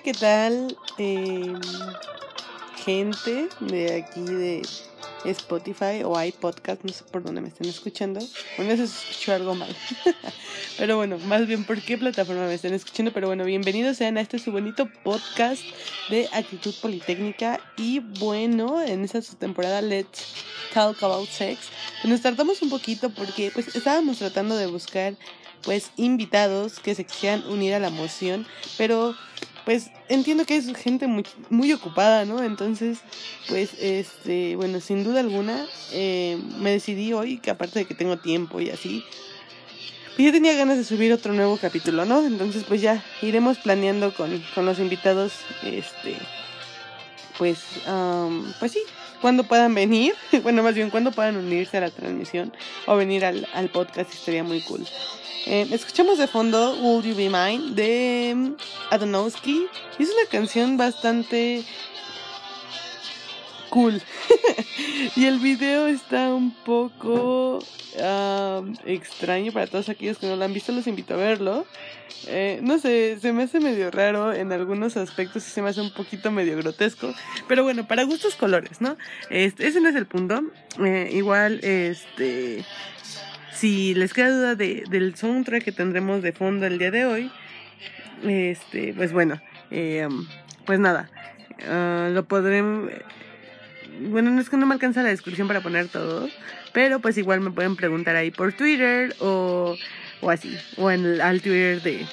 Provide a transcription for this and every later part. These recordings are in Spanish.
¿qué tal? Eh, gente de aquí de Spotify o iPodcast, no sé por dónde me estén escuchando. Bueno, se escuchó algo mal. pero bueno, más bien por qué plataforma me estén escuchando. Pero bueno, bienvenidos sean a este su bonito podcast de Actitud Politécnica. Y bueno, en esta su temporada Let's Talk About Sex, pues nos tardamos un poquito porque pues estábamos tratando de buscar pues invitados que se quieran unir a la moción, pero pues entiendo que es gente muy, muy ocupada, ¿no? Entonces, pues, este, bueno, sin duda alguna, eh, me decidí hoy que aparte de que tengo tiempo y así, pues ya tenía ganas de subir otro nuevo capítulo, ¿no? Entonces, pues ya iremos planeando con, con los invitados, este, pues, pues sí, cuando puedan venir, bueno, más bien cuando puedan unirse a la transmisión o venir al, al podcast, estaría muy cool. Eh, escuchamos de fondo Will You Be Mine de mm, Adonowski. Es una canción bastante y el video está un poco extraño para todos aquellos que no lo han visto. Los invito a verlo. Eh, no sé, se me hace medio raro en algunos aspectos y se me hace un poquito medio grotesco. Pero bueno, para gustos colores, ¿no? Este, ese no es el punto. Eh, igual, este si les queda duda de, del soundtrack que tendremos de fondo el día de hoy, este, pues bueno, eh, pues nada, uh, lo podré... Bueno, no es que no me alcanza la descripción para poner todo, pero pues igual me pueden preguntar ahí por Twitter o, o así, o en al Twitter de,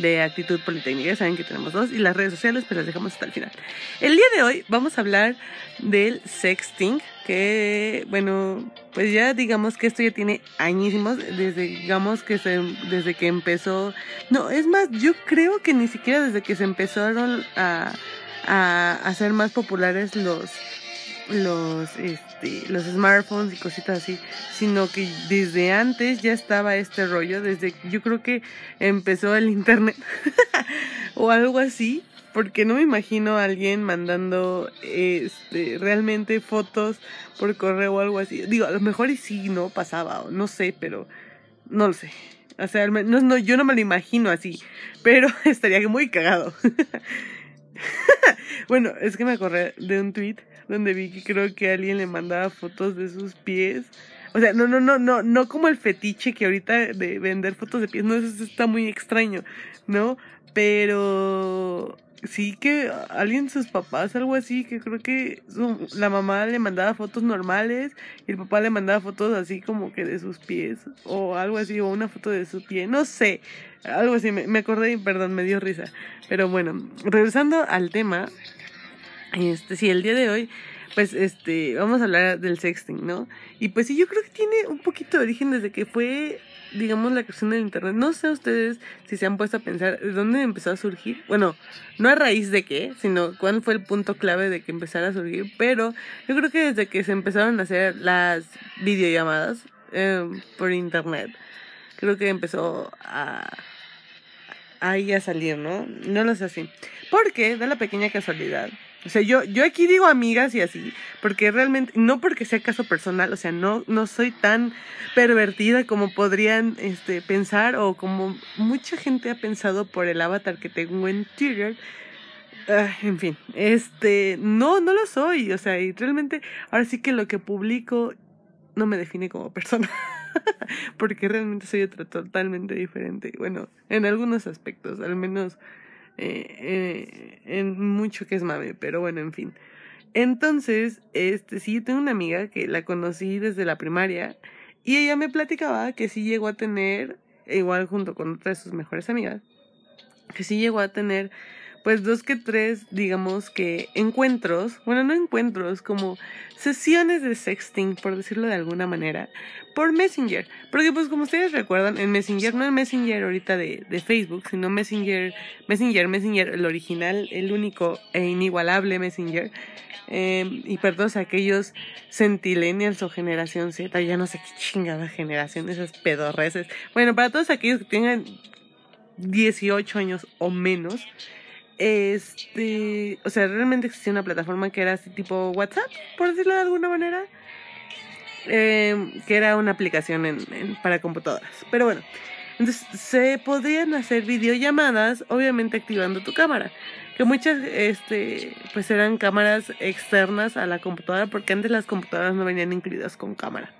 de Actitud Politécnica. Saben que tenemos dos. Y las redes sociales, pues las dejamos hasta el final. El día de hoy vamos a hablar del sexting. Que, bueno, pues ya digamos que esto ya tiene añísimos. Desde, digamos que se, desde que empezó. No, es más, yo creo que ni siquiera desde que se empezaron a, a hacer más populares los los este los smartphones y cositas así, sino que desde antes ya estaba este rollo, desde yo creo que empezó el internet o algo así, porque no me imagino a alguien mandando este realmente fotos por correo o algo así. Digo, a lo mejor y sí no pasaba, no sé, pero no lo sé. O sea, no, no, yo no me lo imagino así, pero estaría muy cagado. bueno, es que me acordé de un tweet donde vi que creo que alguien le mandaba fotos de sus pies. O sea, no, no, no, no, no como el fetiche que ahorita de vender fotos de pies, no, eso está muy extraño, ¿no? Pero sí que alguien, sus papás, algo así, que creo que la mamá le mandaba fotos normales y el papá le mandaba fotos así como que de sus pies o algo así, o una foto de su pie, no sé, algo así, me, me acordé y perdón, me dio risa. Pero bueno, regresando al tema, este, sí, el día de hoy, pues, este, vamos a hablar del sexting, ¿no? Y pues sí, yo creo que tiene un poquito de origen desde que fue, digamos, la creación del internet. No sé ustedes si se han puesto a pensar de dónde empezó a surgir. Bueno, no a raíz de qué, sino cuál fue el punto clave de que empezara a surgir. Pero yo creo que desde que se empezaron a hacer las videollamadas eh, por internet, creo que empezó a ahí a salir, ¿no? No lo sé así. Porque da la pequeña casualidad o sea, yo, yo aquí digo amigas y así, porque realmente, no porque sea caso personal, o sea, no, no soy tan pervertida como podrían este, pensar o como mucha gente ha pensado por el avatar que tengo en Twitter. Ah, en fin, este, no, no lo soy, o sea, y realmente, ahora sí que lo que publico no me define como persona, porque realmente soy otra totalmente diferente, bueno, en algunos aspectos, al menos eh, eh, en mucho que es mame, pero bueno, en fin. Entonces, este, sí, tengo una amiga que la conocí desde la primaria y ella me platicaba que sí llegó a tener, igual junto con otras de sus mejores amigas, que sí llegó a tener pues dos que tres, digamos que encuentros, bueno, no encuentros, como sesiones de sexting, por decirlo de alguna manera, por Messenger. Porque pues como ustedes recuerdan, en Messenger, no el Messenger ahorita de, de Facebook, sino Messenger, Messenger, Messenger, el original, el único e inigualable Messenger. Eh, y para todos aquellos centilenials o generación Z, ya no sé qué chingada generación, esas pedorreces. Bueno, para todos aquellos que tengan 18 años o menos, este, o sea, realmente existía una plataforma que era así tipo WhatsApp, por decirlo de alguna manera, eh, que era una aplicación en, para computadoras. Pero bueno, Entonces se podrían hacer videollamadas, obviamente activando tu cámara. Que muchas, este, pues eran cámaras externas a la computadora, porque antes las computadoras no venían incluidas con cámara.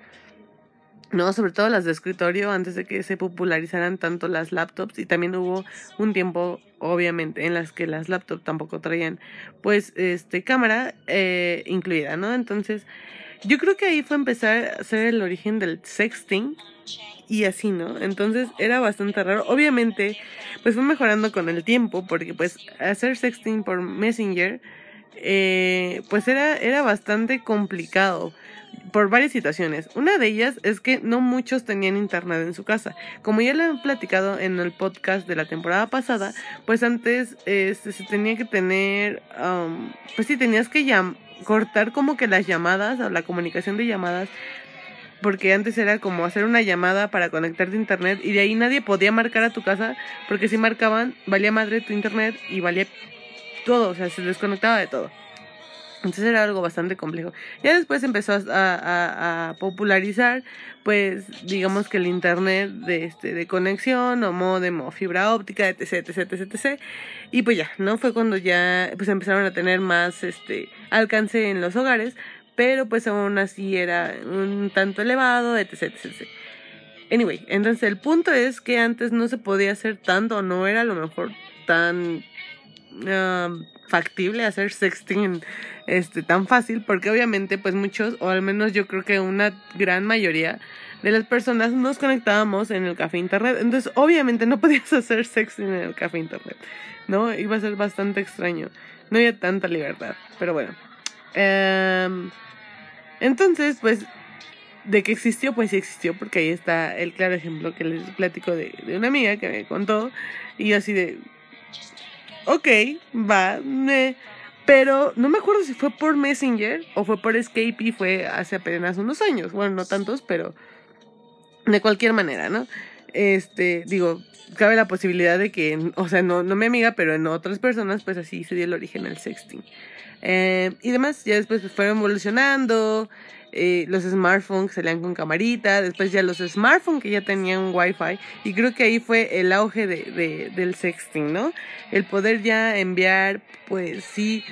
No, sobre todo las de escritorio, antes de que se popularizaran tanto las laptops. Y también hubo un tiempo, obviamente, en las que las laptops tampoco traían, pues, este, cámara eh, incluida, ¿no? Entonces, yo creo que ahí fue empezar a ser el origen del sexting y así, ¿no? Entonces era bastante raro. Obviamente, pues fue mejorando con el tiempo, porque pues hacer sexting por Messenger, eh, pues era, era bastante complicado por varias situaciones. Una de ellas es que no muchos tenían internet en su casa. Como ya lo he platicado en el podcast de la temporada pasada, pues antes este, se tenía que tener, um, pues sí, tenías que cortar como que las llamadas o la comunicación de llamadas porque antes era como hacer una llamada para conectarte a internet y de ahí nadie podía marcar a tu casa porque si marcaban valía madre tu internet y valía todo, o sea, se desconectaba de todo. Entonces era algo bastante complejo. Ya después empezó a, popularizar, pues, digamos que el internet de, este, de conexión o modem o fibra óptica, etc, etc, etc, etc. Y pues ya, ¿no? Fue cuando ya pues empezaron a tener más este alcance en los hogares, pero pues aún así era un tanto elevado, etc, etc. Anyway, entonces el punto es que antes no se podía hacer tanto, no era a lo mejor tan um, factible hacer sexting este, tan fácil, porque obviamente pues muchos, o al menos yo creo que una gran mayoría de las personas nos conectábamos en el café internet, entonces obviamente no podías hacer sexting en el café internet, ¿no? Iba a ser bastante extraño, no había tanta libertad, pero bueno. Em, entonces, pues, de que existió, pues sí existió, porque ahí está el claro ejemplo que les platico de, de una amiga que me contó, y así de, ok, va, pero no me acuerdo si fue por Messenger o fue por Skype y fue hace apenas unos años. Bueno, no tantos, pero de cualquier manera, ¿no? Este, digo, cabe la posibilidad de que, o sea, no, no mi amiga, pero en otras personas, pues así se dio el origen al sexting. Eh, y demás, ya después fueron evolucionando, eh, los smartphones salían con camarita, después ya los smartphones que ya tenían wifi y creo que ahí fue el auge de, del sexting, ¿no? El poder ya enviar, pues sí,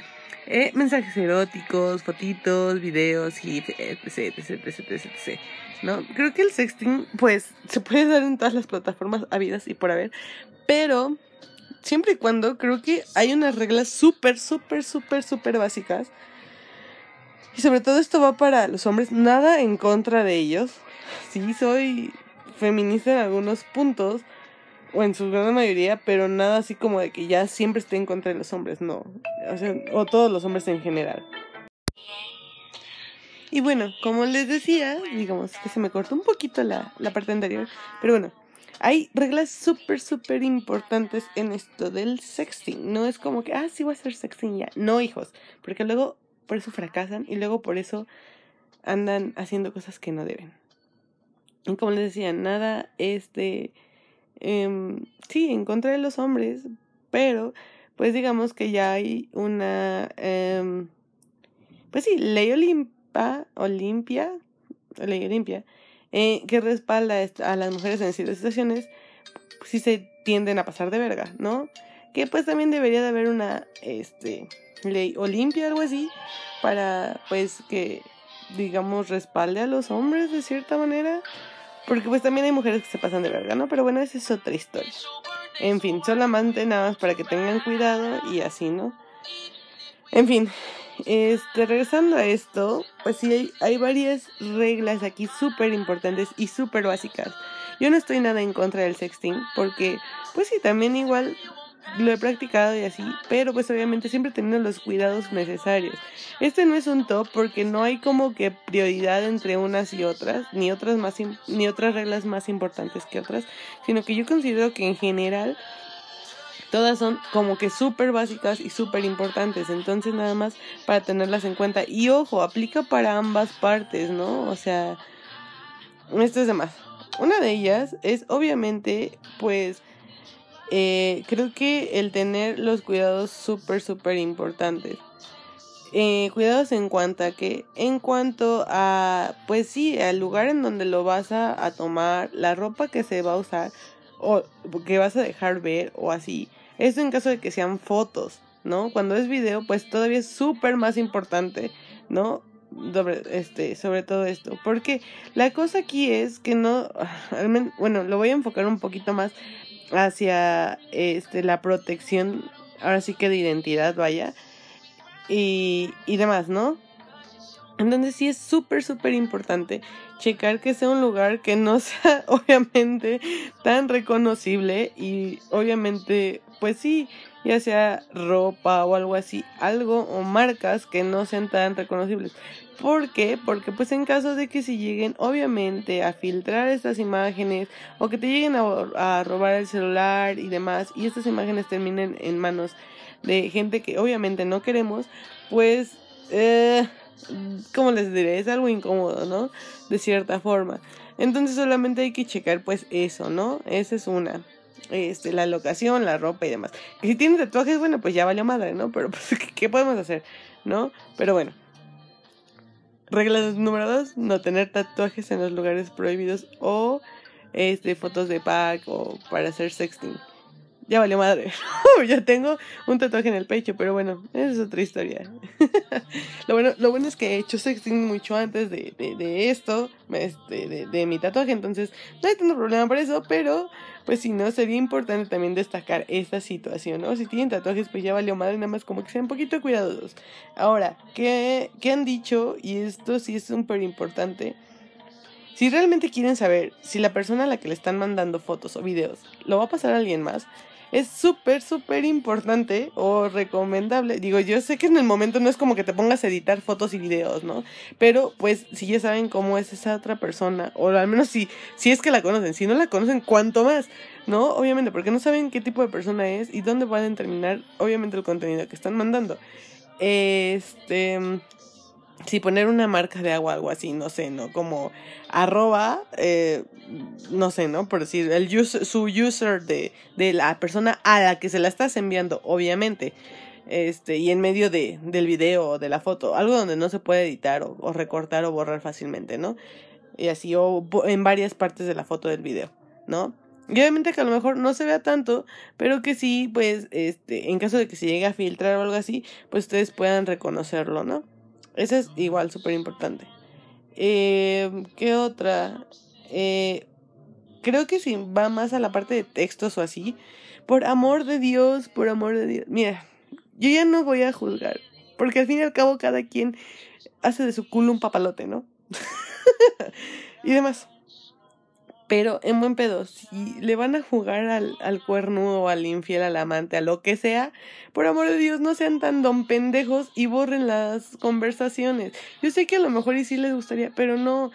eh, mensajes eróticos, fotitos, videos y etc, etc, etc, etc, ¿no? Creo que el sexting, pues, se puede dar en todas las plataformas habidas y por haber, pero siempre y cuando creo que hay unas reglas súper, súper, súper, súper básicas y sobre todo esto va para los hombres, nada en contra de ellos. Sí, soy feminista en algunos puntos, o en su gran mayoría, pero nada así como de que ya siempre esté en contra de los hombres, no. O, sea, o todos los hombres en general. Y bueno, como les decía, digamos que se me cortó un poquito la, la parte anterior, pero bueno, hay reglas súper, súper importantes en esto del sexting. No es como que, ah, sí voy a hacer sexting ya. No, hijos, porque luego por eso fracasan y luego por eso andan haciendo cosas que no deben. Y como les decía, nada este, sí, en contra de los hombres, pero pues digamos que ya hay una, em, pues sí, ley Olimpa, Olimpia, Olimpia, eh, que respalda a las mujeres en ciertas situaciones, si se tienden a pasar de verga, ¿no? Que pues también debería de haber una, este, ley Olimpia, algo así, para pues que digamos respalde a los hombres de cierta manera. Porque pues también hay mujeres que se pasan de verga, ¿no? Pero bueno, esa es otra historia. En fin, solamente nada más para que tengan cuidado y así, ¿no? En fin, este, regresando a esto, pues sí hay, hay varias reglas aquí súper importantes y súper básicas. Yo no estoy nada en contra del sexting, porque pues sí, también igual lo he practicado y así, pero pues obviamente siempre teniendo los cuidados necesarios. Este no es un top porque no hay como que prioridad entre unas y otras, ni otras más ni otras reglas más importantes que otras, sino que yo considero que en general todas son como que súper básicas y súper importantes, entonces nada más para tenerlas en cuenta. Y ojo, aplica para ambas partes, ¿no? O sea, esto es de más. Una de ellas es obviamente pues eh, creo que el tener los cuidados súper, súper importantes. Eh, cuidados en cuanto a que, en cuanto a, pues sí, al lugar en donde lo vas a, tomar, la ropa que se va a usar, o que vas a dejar ver o así. Esto en caso de que sean fotos, ¿no? Cuando es video, pues todavía es súper más importante, ¿no? Sobre, este, sobre todo esto. Porque la cosa aquí es que no, bueno, lo voy a enfocar un poquito más hacia este, la protección, ahora sí que de identidad, vaya, y, y demás, ¿no? Entonces sí es súper, súper importante checar que sea un lugar que no sea obviamente tan reconocible y obviamente pues sí, ya sea ropa o algo así, algo o marcas que no sean tan reconocibles. ¿Por qué? Porque pues en caso de que si lleguen obviamente a filtrar estas imágenes o que te lleguen a, robar el celular y demás y estas imágenes terminen en manos de gente que obviamente no queremos, pues... Eh, como les diré, es algo incómodo, ¿no? De cierta forma. Entonces solamente hay que checar pues eso, ¿no? Esa es una. Este, la locación, la ropa y demás. Y si tienes tatuajes, bueno, pues ya valió madre, ¿no? Pero pues, ¿qué podemos hacer? ¿No? Pero bueno. Regla número dos, no tener tatuajes en los lugares prohibidos o este, fotos de pack o para hacer sexting ya valió madre. ya tengo un tatuaje en el pecho, pero bueno, es otra historia. lo, bueno, lo bueno es que he hecho sexting mucho antes de, de, esto, este, de, de, mi tatuaje, entonces no hay tanto problema por eso, pero pues si no, sería importante también destacar esta situación, ¿no? Si tienen tatuajes, pues ya valió madre, nada más como que sean un poquito cuidadosos. Ahora, ¿qué, qué han dicho? Y esto sí es súper importante. Si realmente quieren saber si la persona a la que le están mandando fotos o videos lo va a pasar a alguien más, es súper, súper importante o recomendable. Digo, yo sé que en el momento no es como que te pongas a editar fotos y videos, ¿no? Pero pues si ya saben cómo es esa otra persona, o al menos si, si es que la conocen, si no la conocen, cuánto más, ¿no? Obviamente, porque no saben qué tipo de persona es y dónde pueden terminar, obviamente, el contenido que están mandando. Este si poner una marca de agua, algo así, no sé, ¿no? Como arroba, eh, no sé, ¿no? Por decir, el su user de, de la persona a la que se la estás enviando, obviamente. Este, y en medio de, del video o de la foto, algo donde no se puede editar o, recortar o borrar fácilmente, ¿no? Y así, o en varias partes de la foto del video, ¿no? Y obviamente que a lo mejor no se vea tanto, pero que sí, pues, este, en caso de que se llegue a filtrar o algo así, pues ustedes puedan reconocerlo, ¿no? Esa es igual, súper importante. Eh, ¿Qué otra? Eh, creo que si va más a la parte de textos o así. Por amor de Dios, por amor de Dios. Mira, yo ya no voy a juzgar. Porque al fin y al cabo cada quien hace de su culo un papalote, ¿no? y demás. Pero en buen pedo, si le van a jugar al, al cuerno o al infiel, al amante, a lo que sea, por amor de Dios, no sean tan don pendejos y borren las conversaciones. Yo sé que a lo mejor y sí les gustaría, pero no.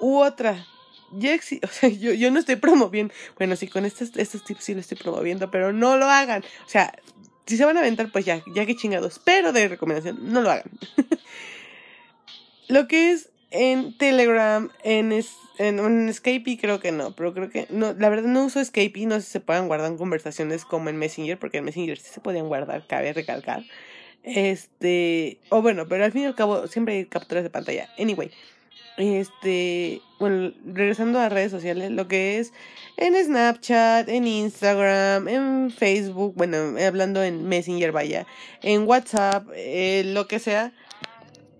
U otra. Ya o sea, yo, yo no estoy promoviendo. Bueno, sí, con estos, estos tips sí lo estoy promoviendo, pero no lo hagan. O sea, si se van a aventar, pues ya, ya que chingados. Pero de recomendación, no lo hagan. lo que es en Telegram, en, en, en Skype creo que no, pero creo que no, la verdad no uso Skype, no sé si se puedan guardar conversaciones como en Messenger, porque en Messenger sí se podían guardar, cabe recalcar. Este, o bueno, pero al fin y al cabo siempre hay capturas de pantalla. Anyway, este, bueno, regresando a redes sociales, lo que es en Snapchat, en Instagram, en Facebook, bueno, hablando en Messenger, vaya, en WhatsApp, eh, lo que sea,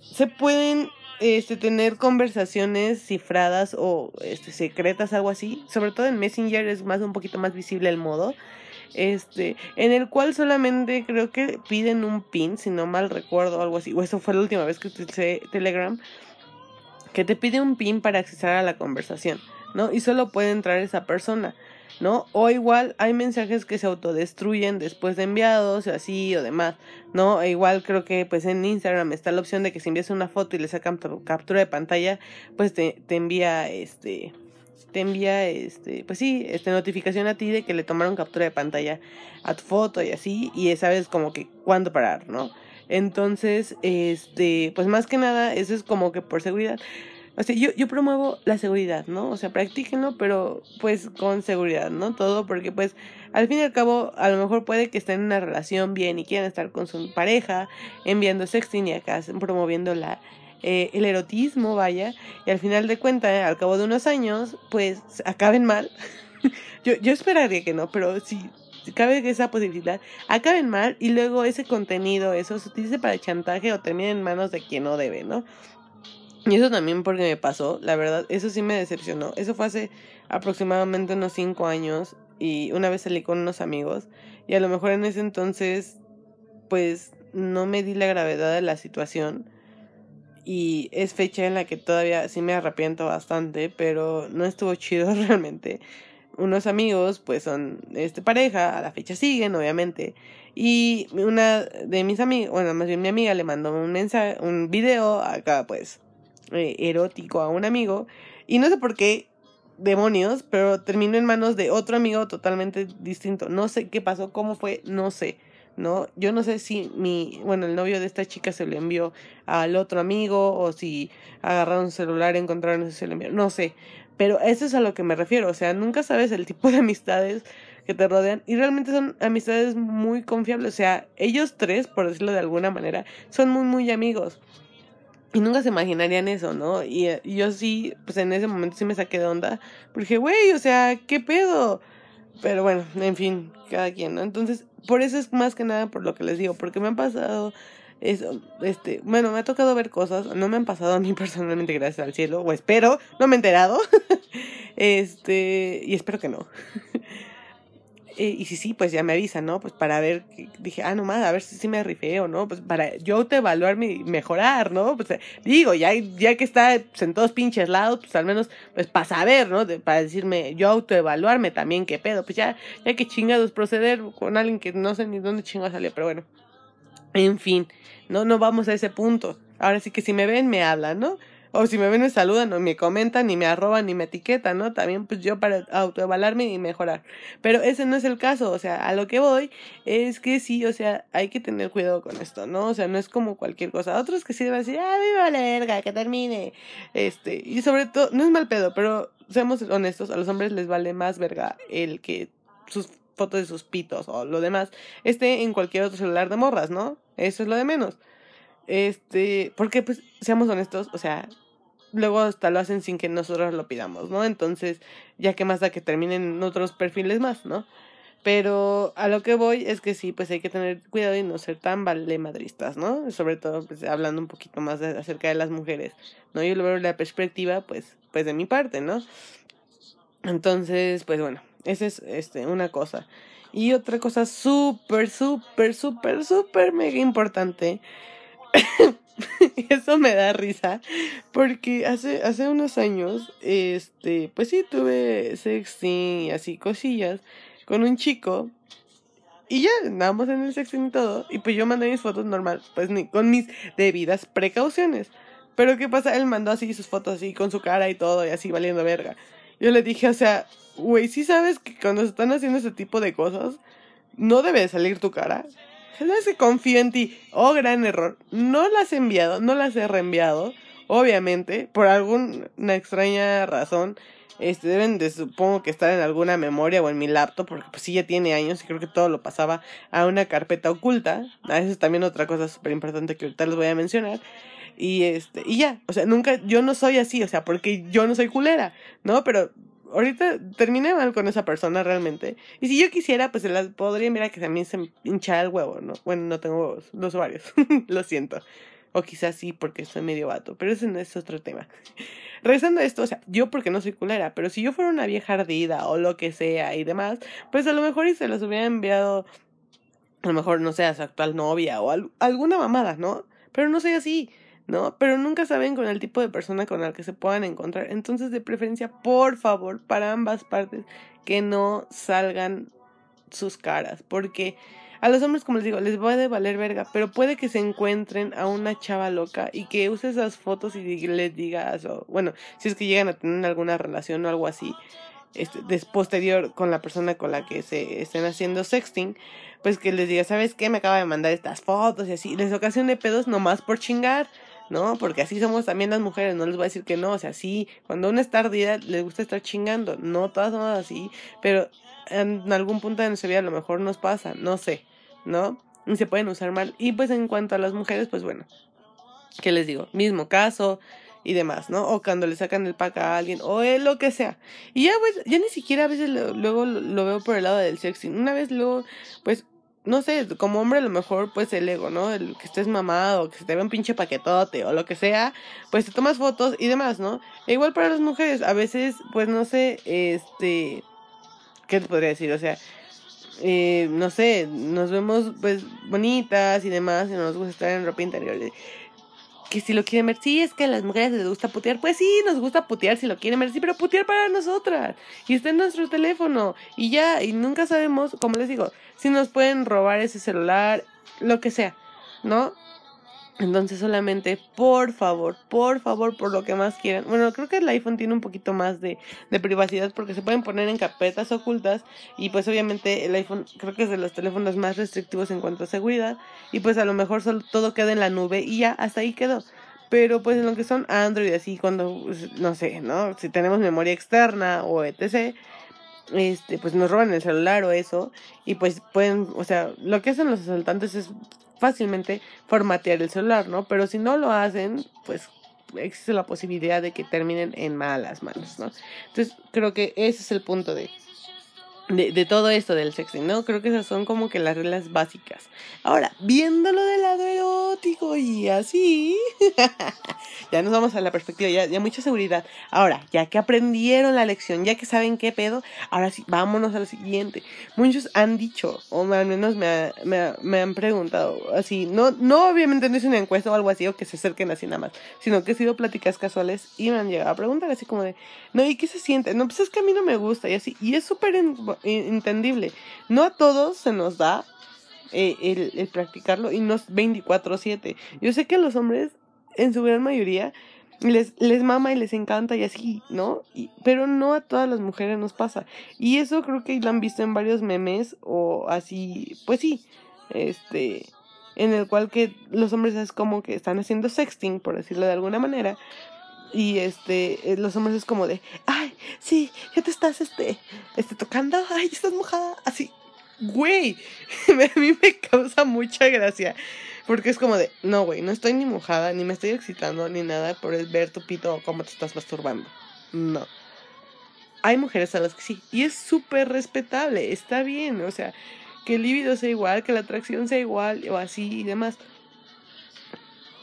se pueden este, tener conversaciones cifradas o este, secretas, algo así. Sobre todo en Messenger es más un poquito más visible el modo. Este, en el cual solamente creo que piden un pin, si no mal recuerdo, algo así. O eso fue la última vez que utilicé Telegram. Que te pide un pin para acceder a la conversación, ¿no? Y solo puede entrar esa persona. ¿no? O igual hay mensajes que se autodestruyen después de enviados, así o demás, ¿no? E igual creo que pues en Instagram está la opción de que si envías una foto y le sacan captura de pantalla, pues te, te envía este te envía este pues sí, este notificación a ti de que le tomaron captura de pantalla a tu foto y así y sabes como que cuándo parar, ¿no? Entonces, este, pues más que nada, eso es como que por seguridad. O sea, yo, yo promuevo la seguridad, ¿no? O sea, practíquenlo, pero pues con seguridad, ¿no? Todo porque pues al fin y al cabo a lo mejor puede que estén en una relación bien y quieran estar con su pareja, enviando sexting y acá promoviendo la, eh, el erotismo, vaya, y al final de cuentas, al cabo de unos años, pues acaben mal. yo, yo esperaría que no, pero si, cabe esa posibilidad, acaben mal y luego ese contenido, eso se utilice para chantaje o termine en manos de quien no debe, ¿no? Y eso también porque me pasó, la verdad, eso sí me decepcionó. Eso fue hace aproximadamente unos cinco años y una vez salí con unos amigos y a lo mejor en ese entonces pues no me di la gravedad de la situación y es fecha en la que todavía sí me arrepiento bastante, pero no estuvo chido realmente. Unos amigos pues son este pareja, a la fecha siguen obviamente y una de mis amigos, bueno, más bien mi amiga le mandó un mensaje, un video acá pues eh, erótico a un amigo y no sé por qué demonios, pero terminó en manos de otro amigo totalmente distinto. No sé qué pasó, cómo fue, no sé. ¿no? Yo no sé si mi, bueno, el novio de esta chica se lo envió al otro amigo o si agarraron un celular, encontraron ese se lo envió, no sé. Pero eso es a lo que me refiero, o sea, nunca sabes el tipo de amistades que te rodean y realmente son amistades muy confiables, o sea, ellos tres, por decirlo de alguna manera, son muy, muy amigos. Y nunca se imaginarían eso, ¿no? Y, y yo sí, pues en ese momento sí me saqué de onda. Porque, güey, o sea, ¿qué pedo? Pero bueno, en fin, cada quien, ¿no? Entonces, por eso es más que nada por lo que les digo, porque me han pasado eso, este, bueno, me ha tocado ver cosas, no me han pasado a mí personalmente, gracias al cielo, o espero, no me he enterado, este, y espero que no. Eh, y si sí, pues ya me avisan, ¿no? Pues para ver, dije, ah, nomás, a ver si me rifé o no, pues para yo autoevaluarme y mejorar, ¿no? Pues digo, ya, ya que está en todos pinches lados, pues al menos, pues para saber, ¿no? para decirme, yo autoevaluarme también, qué pedo, pues ya, ya que chingados proceder con alguien que no sé ni dónde chingados salió, pero bueno. En fin, no, no vamos a ese punto. Ahora sí que si me ven, me hablan, ¿no? O si me ven, me saludan, o me comentan, ni me arroban, ni me etiquetan, ¿no? También, pues yo para autoevaluarme y mejorar. Pero ese no es el caso, o sea, a lo que voy es que sí, o sea, hay que tener cuidado con esto, ¿no? O sea, no es como cualquier cosa. Otros que sí van a decir, ah, viva la verga, que termine. Este, y sobre todo, no es mal pedo, pero seamos honestos, a los hombres les vale más verga el que sus fotos de sus pitos o lo demás esté en cualquier otro celular de morras, ¿no? Eso es lo de menos. Este, porque pues seamos honestos, o sea, luego hasta lo hacen sin que nosotros lo pidamos, ¿no? Entonces, ya que más da que terminen en otros perfiles más, ¿no? Pero a lo que voy es que sí, pues hay que tener cuidado y no ser tan valemadristas, ¿no? Sobre todo, pues hablando un poquito más acerca de las mujeres, ¿no? Yo lo veo la perspectiva, pues, pues de mi parte, ¿no? Entonces, pues bueno, esa es este, una cosa. Y otra cosa súper, súper, súper, súper mega importante. Eso me da risa porque hace hace unos años este pues sí tuve sexting y así cosillas con un chico y ya andábamos en el sexting y todo y pues yo mandé mis fotos normal pues ni, con mis debidas precauciones. Pero qué pasa él mandó así sus fotos así con su cara y todo y así valiendo verga yo le dije o sea güey sí sabes que cuando se están haciendo ese tipo de cosas no debe salir tu cara no se confío en ti. Oh, gran error. No las he enviado, no las he reenviado. Obviamente, por alguna extraña razón, este, deben de supongo que estar en alguna memoria o en mi laptop, porque pues sí ya tiene años y creo que todo lo pasaba a una carpeta oculta. A eso es también otra cosa súper importante que ahorita les voy a mencionar. Y este, y ya, o sea, nunca, yo no soy así, o sea, porque yo no soy culera, ¿no? Pero ahorita terminé mal con esa persona realmente. Y si yo quisiera, pues se las podría mirar que también se hincha el huevo, ¿no? Bueno, no tengo huevos, los varios, lo siento. O quizás sí porque soy medio vato, pero ese no es otro tema. Regresando a esto, o sea, yo porque no soy culera, pero si yo fuera una vieja ardida o lo que sea y demás, pues a lo mejor y se las hubiera enviado, a lo mejor, no sé, a su actual novia o alguna mamada, ¿no? Pero no soy así. ¿No? Pero nunca saben con el tipo de persona con la que se puedan encontrar. Entonces, de preferencia, por favor, para ambas partes, que no salgan sus caras, porque a los hombres, como les digo, les puede valer verga, pero puede que se encuentren a una chava loca y que use esas fotos y les diga, o, bueno, si es que llegan a tener alguna relación o algo así, este, posterior con la persona con la que se estén haciendo sexting, pues que les diga, ¿sabes qué? Me acaba de mandar estas fotos y así, les ocasione pedos nomás por chingar. ¿No? Porque así somos también las mujeres, no les voy a decir que no, o sea, sí, cuando una está ardida les gusta estar chingando, no todas somos así, pero en algún punto de nuestra vida a lo mejor nos pasa, no sé, ¿no? Y se pueden usar mal. Y pues en cuanto a las mujeres, pues bueno, ¿qué les digo? Mismo caso, y demás, ¿no? O cuando le sacan el pack a alguien, o lo que sea. Y ya, pues, ya ni siquiera a veces luego lo, veo por el lado del sexting. Una vez luego, pues, no sé, como hombre a lo mejor, pues el ego, ¿no? El que estés mamado, que se te ve un pinche paquetote o lo que sea, pues te tomas fotos y demás, ¿no? E igual para las mujeres, a veces, pues no sé, este, ¿qué te podría decir? O sea, eh, no sé, nos vemos pues bonitas y demás y nos gusta estar en ropa interior que si lo quieren ver, sí, es que a las mujeres les gusta putear, pues sí, nos gusta putear si lo quieren ver, sí, pero putear para nosotras. Y está en nuestro teléfono. Y ya, y nunca sabemos, como les digo, si nos pueden robar ese celular, lo que sea, ¿no? Entonces solamente, por favor, por favor, por lo que más quieran. Bueno, creo que el iPhone tiene un poquito más de, de, privacidad porque se pueden poner en carpetas ocultas y pues obviamente el iPhone creo que es de los teléfonos más restrictivos en cuanto a seguridad y pues a lo mejor solo todo queda en la nube y ya, hasta ahí quedó. Pero pues en lo que son Android así cuando, pues, no sé, ¿no? Si tenemos memoria externa o etc., este, pues nos roban el celular o eso y pues pueden, o sea, lo que hacen los asaltantes es fácilmente formatear el celular, ¿no? Pero si no lo hacen, pues existe la posibilidad de que terminen en malas manos, ¿no? Entonces creo que ese es el punto de, de, todo esto del sexting, ¿no? Creo que esas son como que las reglas básicas. Ahora, viéndolo del lado erótico y así, ya nos vamos a la perspectiva, ya, mucha seguridad. Ahora, ya que aprendieron la lección, ya que saben qué pedo, ahora sí, vámonos a lo siguiente. Muchos han dicho, o al menos me, me, me han preguntado, así, no, no obviamente no es una encuesta o algo así, o que se acerquen así nada más, sino que he sido pláticas casuales y me han llegado a preguntar así como de, no, ¿y qué se siente? No, pues es que a mí no me gusta y así, y es súper entendible. No a todos se nos da eh, el, practicarlo y no es 24/7. Yo sé que a los hombres, en su gran mayoría, les, les mama y les encanta y así, ¿no? Pero no a todas las mujeres nos pasa. Y eso creo que lo han visto en varios memes o así, pues sí, este, en el cual que los hombres es como que están haciendo sexting, por decirlo de alguna manera, y este, eh, los hombres es como de, ay, sí, ya te estás, este, este, tocando, ay, estás mojada, así. Güey, a mí me causa mucha gracia. Porque es como de, no, güey, no estoy ni mojada, ni me estoy excitando, ni nada por el ver tu pito o cómo te estás masturbando. No. Hay mujeres a las que sí. Y es súper respetable, está bien. O sea, que el líbido sea igual, que la atracción sea igual, o así y demás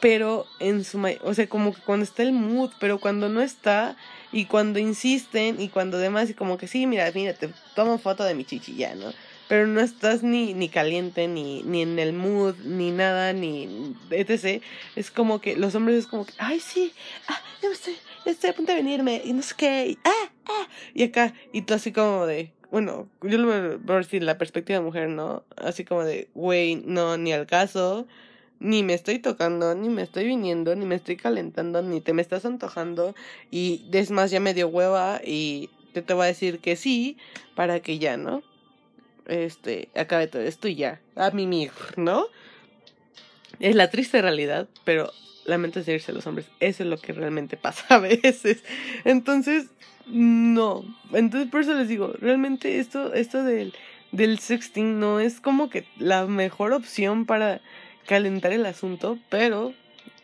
pero en su o sea como que cuando está el mood pero cuando no está y cuando insisten y cuando demás y como que sí mira mira te tomo foto de mi chichi ya no pero no estás ni ni caliente ni ni en el mood ni nada ni etc es como que los hombres es como que ay sí ah ya estoy ya estoy a punto de venirme y no sé qué ah ah y acá y tú así como de bueno, yo lo voy a decir la perspectiva de mujer, ¿no? Así como de, güey, no, ni al caso, ni me estoy tocando, ni me estoy viniendo, ni me estoy calentando, ni te me estás antojando y es más ya me dio hueva y te, te voy a decir que sí para que ya, ¿no? Este, acabe todo esto y ya, a mimir, ¿no? Es la triste realidad, pero lamento decirse a los hombres, eso es lo que realmente pasa a veces. Entonces, no. Entonces por eso les digo, realmente esto, esto del, del sexting no es como que la mejor opción para calentar el asunto, pero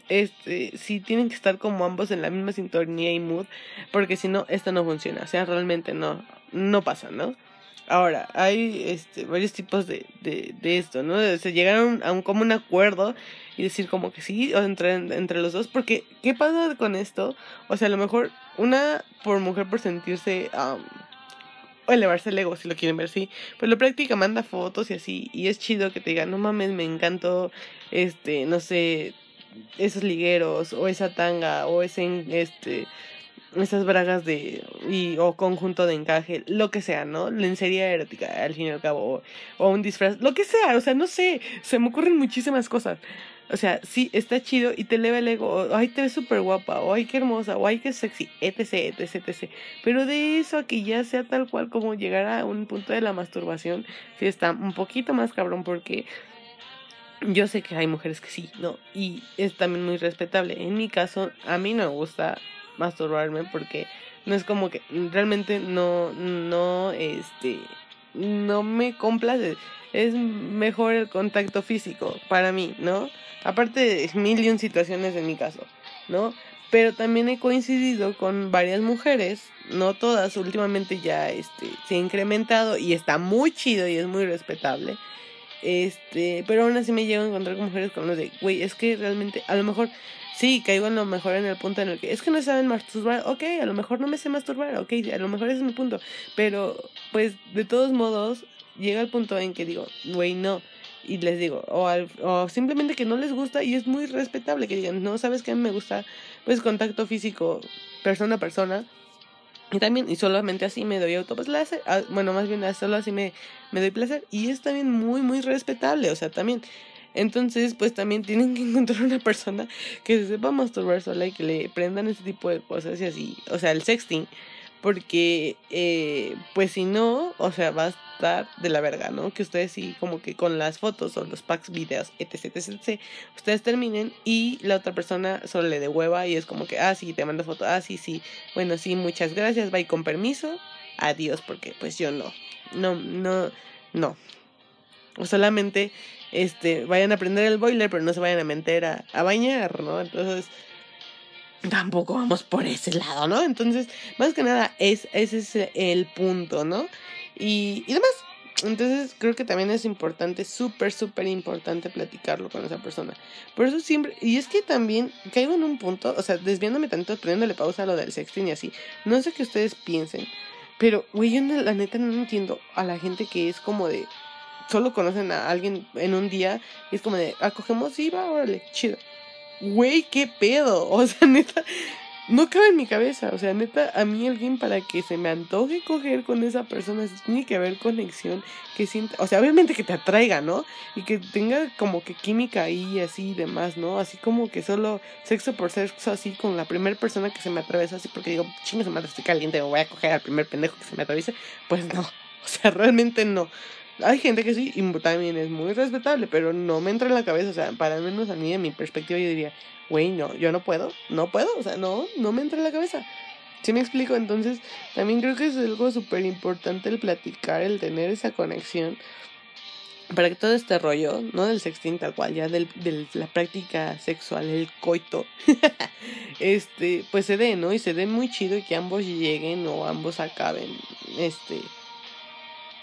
este sí tienen que estar como ambos en la misma sintonía y mood, porque si no, esto no funciona, o sea, realmente no, no pasa, ¿no? Ahora, hay este, varios tipos de, de, de esto, ¿no? Se llegaron a un común acuerdo y decir como que sí, o entre, entre los dos, porque ¿qué pasa con esto? O sea, a lo mejor una por mujer por sentirse o elevarse el ego, si lo quieren ver así. Pues lo práctica, manda fotos y así. Y es chido que te digan, no mames, me encantó, este, no sé, esos ligueros, o esa tanga, o ese, este, esas bragas de, y, o conjunto de encaje, lo que sea, ¿no? Lencería erótica, al fin y al cabo, o, o un disfraz, lo que sea, o sea, no sé, se me ocurren muchísimas cosas. O sea, sí, está chido y te eleva el ego. Ay, te ves súper guapa. O ay, qué hermosa. O ay, qué sexy. Etc, etc, etc. Pero de eso a que ya sea tal cual como llegar a un punto de la masturbación, sí está un poquito más cabrón porque yo sé que hay mujeres que sí, ¿no? Y es también muy respetable. En mi caso, a mí no me gusta masturbarme porque no es como que realmente no, no, este, no me complace. Es mejor el contacto físico para mí, ¿no? Aparte de mil y un situaciones en mi caso, ¿no? Pero también he coincidido con varias mujeres, no todas, últimamente ya este, se ha incrementado y está muy chido y es muy respetable. Este, pero aún así me llego a encontrar con mujeres con los de, güey, es que realmente, a lo mejor, sí, caigo en lo mejor en el punto en el que, es que no saben masturbar, ok, a lo mejor no me sé masturbar, ok, a lo mejor ese es mi punto. Pero, pues, de todos modos, llega el punto en que digo, güey, no y les digo, o, al, o simplemente que no les gusta y es muy respetable que digan, no, sabes que a mí me gusta pues contacto físico persona a persona y también, y solamente así me doy autoplacer, ah, bueno, más bien solo así me, me doy placer y es también muy, muy respetable, o sea, también. Entonces, pues también tienen que encontrar una persona que se sepa masturbar sola y que le prendan ese tipo de cosas y así, o sea, el sexting porque, eh, pues si no, o sea, va a estar de la verga, ¿no? Que ustedes sí, como que con las fotos o los packs, videos, etc, etc, etc, ustedes terminen y la otra persona solo le de hueva y es como que, ah, sí, te mando foto, ah, sí, sí, bueno, sí, muchas gracias, bye con permiso, adiós, porque pues yo no, no, no, no. O solamente, este, vayan a prender el boiler, pero no se vayan a meter a, a bañar, ¿no? Entonces, tampoco vamos por ese lado, ¿no? Entonces, más que nada, es, ese es el punto, ¿no? Y, y demás. Entonces, creo que también es importante, súper, súper importante platicarlo con esa persona. Por eso siempre, y es que también caigo en un punto, o sea, desviándome tanto, poniéndole pausa a lo del sexting y así. No sé qué ustedes piensen, pero, güey, yo la neta no entiendo a la gente que es como de, solo conocen a alguien en un día y es como de, acogemos, sí, va, órale, chido güey, qué pedo. O sea, neta, no cabe en mi cabeza. O sea, neta, a mí alguien para que se me antoje coger con esa persona, tiene que haber conexión, que sienta, o sea, obviamente que te atraiga, ¿no? Y que tenga como que química ahí, así y demás, ¿no? Así como que solo sexo por sexo, así con la primera persona que se me atraviesa, así porque digo, chingo, se me estoy caliente, voy a coger al primer pendejo que se me atraviese. Pues no, o sea, realmente no. Hay gente que sí, y también es muy respetable, pero no me entra en la cabeza, o sea, para menos a mí, en mi perspectiva, yo diría, güey, no, yo no puedo, no puedo, o sea, no, no me entra en la cabeza. ¿Sí me explico? Entonces, también creo que es algo súper importante el platicar, el tener esa conexión, para que todo este rollo, no del sexting tal cual, ya de la práctica sexual, el coito, este, pues se dé, ¿no? Y se dé muy chido y que ambos lleguen o ambos acaben, este,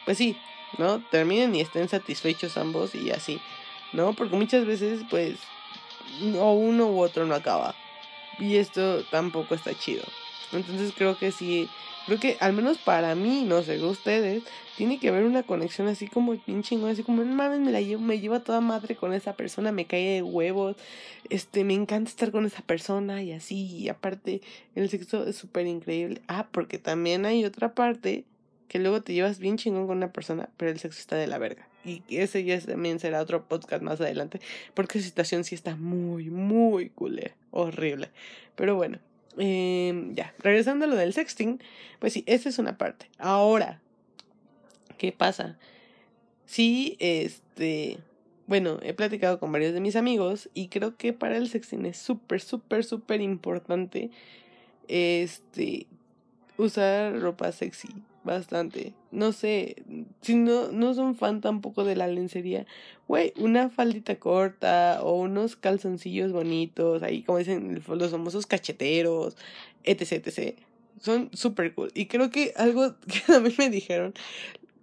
pues sí, ¿no? Terminen y estén satisfechos ambos y así, ¿no? Porque muchas veces, pues, o uno u otro no acaba. Y esto tampoco está chido. Entonces creo que sí, creo que al menos para mí, no sé, ustedes, tiene que haber una conexión así como bien chingón, así como, mames, me la llevo, me lleva toda madre con esa persona, me cae de huevos, este, me encanta estar con esa persona y así, y aparte, el sexo es súper increíble. Ah, porque también hay otra parte que luego te llevas bien chingón con una persona, pero el sexo está de la verga. Y ese ya también será otro podcast más adelante, porque esa situación sí está muy, muy culera, horrible. Pero bueno, eh, ya, regresando a lo del sexting, pues sí, esa es una parte. Ahora, ¿qué pasa? Sí, este, bueno, he platicado con varios de mis amigos y creo que para el sexting es súper, súper, súper importante, este, usar ropa sexy bastante. No sé, si no, no son fan tampoco de la lencería, güey, una faldita corta o unos calzoncillos bonitos, ahí como dicen los famosos cacheteros, etc, etc. Son súper cool. Y creo que algo que mí me dijeron,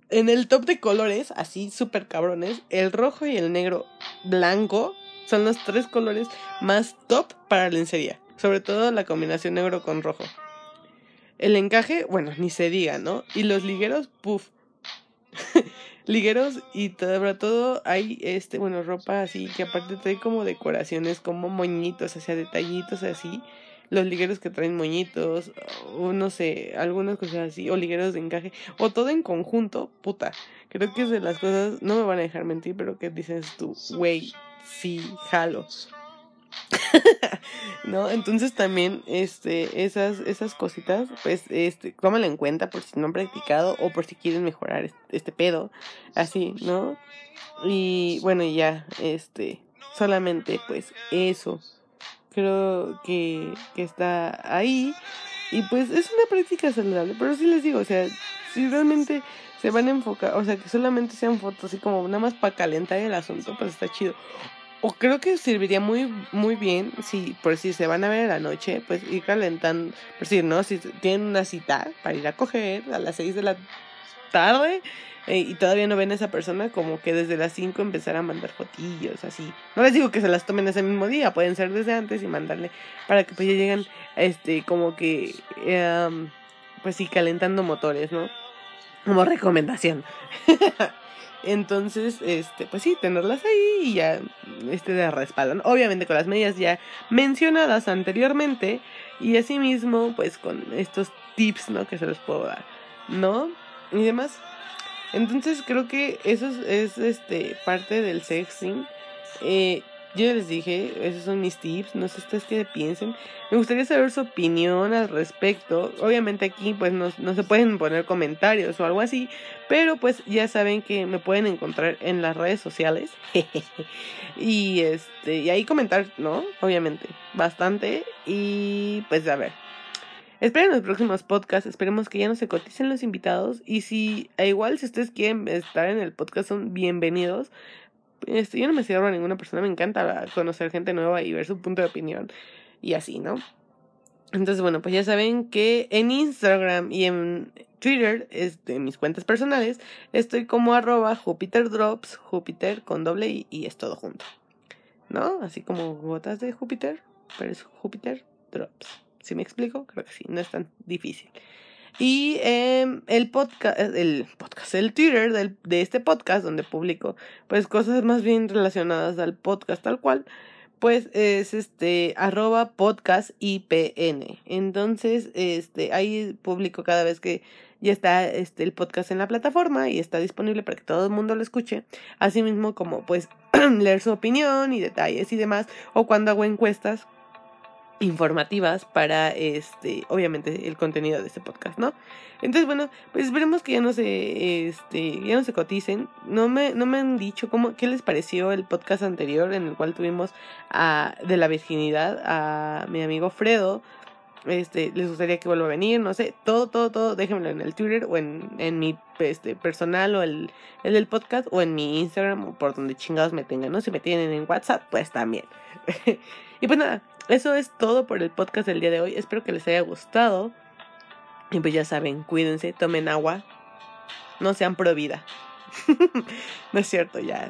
en el top de colores, así súper cabrones, el rojo y el negro blanco son los tres colores más top para lencería. Sobre todo la combinación negro con rojo. El encaje, bueno, ni se diga, ¿no? Y los ligueros, puff. ligueros y todo, todo hay este, bueno, ropa así que aparte trae como decoraciones, como moñitos, o sea, detallitos así. Los ligueros que traen moñitos, o no sé, algunas cosas así, o ligueros de encaje, o todo en conjunto, puta. Creo que es de las cosas, no me van a dejar mentir, pero que dices tú, güey, sí, jalo. ¿No? Entonces también este esas esas cositas, pues este tómala en cuenta por si no han practicado o por si quieren mejorar este, pedo, así, ¿no? Y bueno, ya este solamente pues eso creo que, que está ahí y pues es una práctica saludable, pero sí les digo, o sea, si realmente se van a enfocar, o sea, que solamente sean fotos así como nada más para calentar el asunto, pues está chido. O creo que serviría muy, muy bien si, por si se van a ver en la noche, pues ir calentando, por si no, si tienen una cita para ir a coger a las 6 de la tarde eh, y todavía no ven a esa persona, como que desde las 5 empezar a mandar fotillos, así. No les digo que se las tomen ese mismo día, pueden ser desde antes y mandarle para que pues ya lleguen, este, como que, em, pues sí, calentando motores, ¿no? Como recomendación. Entonces, este, pues sí, tenerlas ahí y ya, este, de respaldo. Obviamente con las medidas ya mencionadas anteriormente y asimismo, pues con estos tips, ¿no? Que se les puedo dar, ¿no? Y demás. Entonces creo que eso es, es este, parte del sexting. Eh, yo les dije, esos son mis tips, no sé ustedes qué piensen. Me gustaría saber su opinión al respecto. Obviamente aquí pues no, no, se pueden poner comentarios o algo así, pero pues ya saben que me pueden encontrar en las redes sociales. y este, y ahí comentar, ¿no? Obviamente, bastante. Y pues a ver. Esperen los próximos podcasts, esperemos que ya no se coticen los invitados y si, e igual si ustedes quieren estar en el podcast son bienvenidos. Este, yo no me cierro a ninguna persona, me encanta conocer gente nueva y ver su punto de opinión y así, ¿no? Entonces, bueno, pues ya saben que en Instagram y en Twitter, este, mis cuentas personales, estoy como arroba Jupiter Drops, Júpiter con doble I y es todo junto. ¿No? Así como gotas de Júpiter, pero es Júpiter Drops. ¿Sí me explico? Creo que sí, no es tan difícil. Y eh, el podcast, el podcast, el Twitter del, de este podcast donde publico pues cosas más bien relacionadas al podcast tal cual, pues es este arroba podcast IPN. Entonces, este, ahí publico cada vez que ya está este el podcast en la plataforma y está disponible para que todo el mundo lo escuche. Asimismo como pues leer su opinión y detalles y demás. O cuando hago encuestas informativas para este obviamente el contenido de este podcast no entonces bueno pues esperemos que ya no se este ya no se coticen. No me no me han dicho cómo qué les pareció el podcast anterior en el cual tuvimos a de la virginidad a mi amigo Fredo. Este les gustaría que vuelva a venir no sé. Todo todo todo déjenmelo en el Twitter o en, en mi este personal o el, el del podcast o en mi Instagram o por donde chingados me tengan no si me tienen en WhatsApp pues también y pues nada eso es todo por el podcast del día de hoy. Espero que les haya gustado. Y pues ya saben, cuídense, tomen agua. No sean pro vida. no es cierto, ya.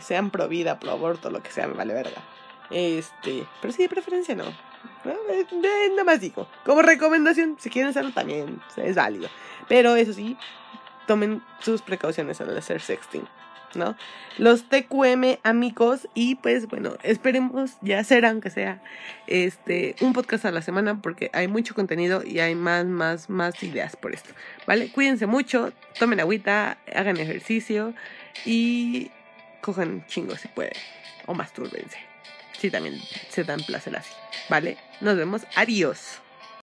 Sean pro vida, pro aborto, lo que sea, me vale verga. Este, pero sí, de preferencia no. Nada más digo. Como recomendación, si quieren hacerlo también es válido. Pero eso sí, tomen sus precauciones al hacer sexting. ¿No? Los TQM amigos y pues bueno, esperemos ya hacer aunque sea este un podcast a la semana porque hay mucho contenido y hay más más más ideas por esto, ¿vale? Cuídense mucho, tomen agüita, hagan ejercicio y cojan chingos si pueden o mastúrbense. Si también se dan placer así, ¿vale? Nos vemos, adiós.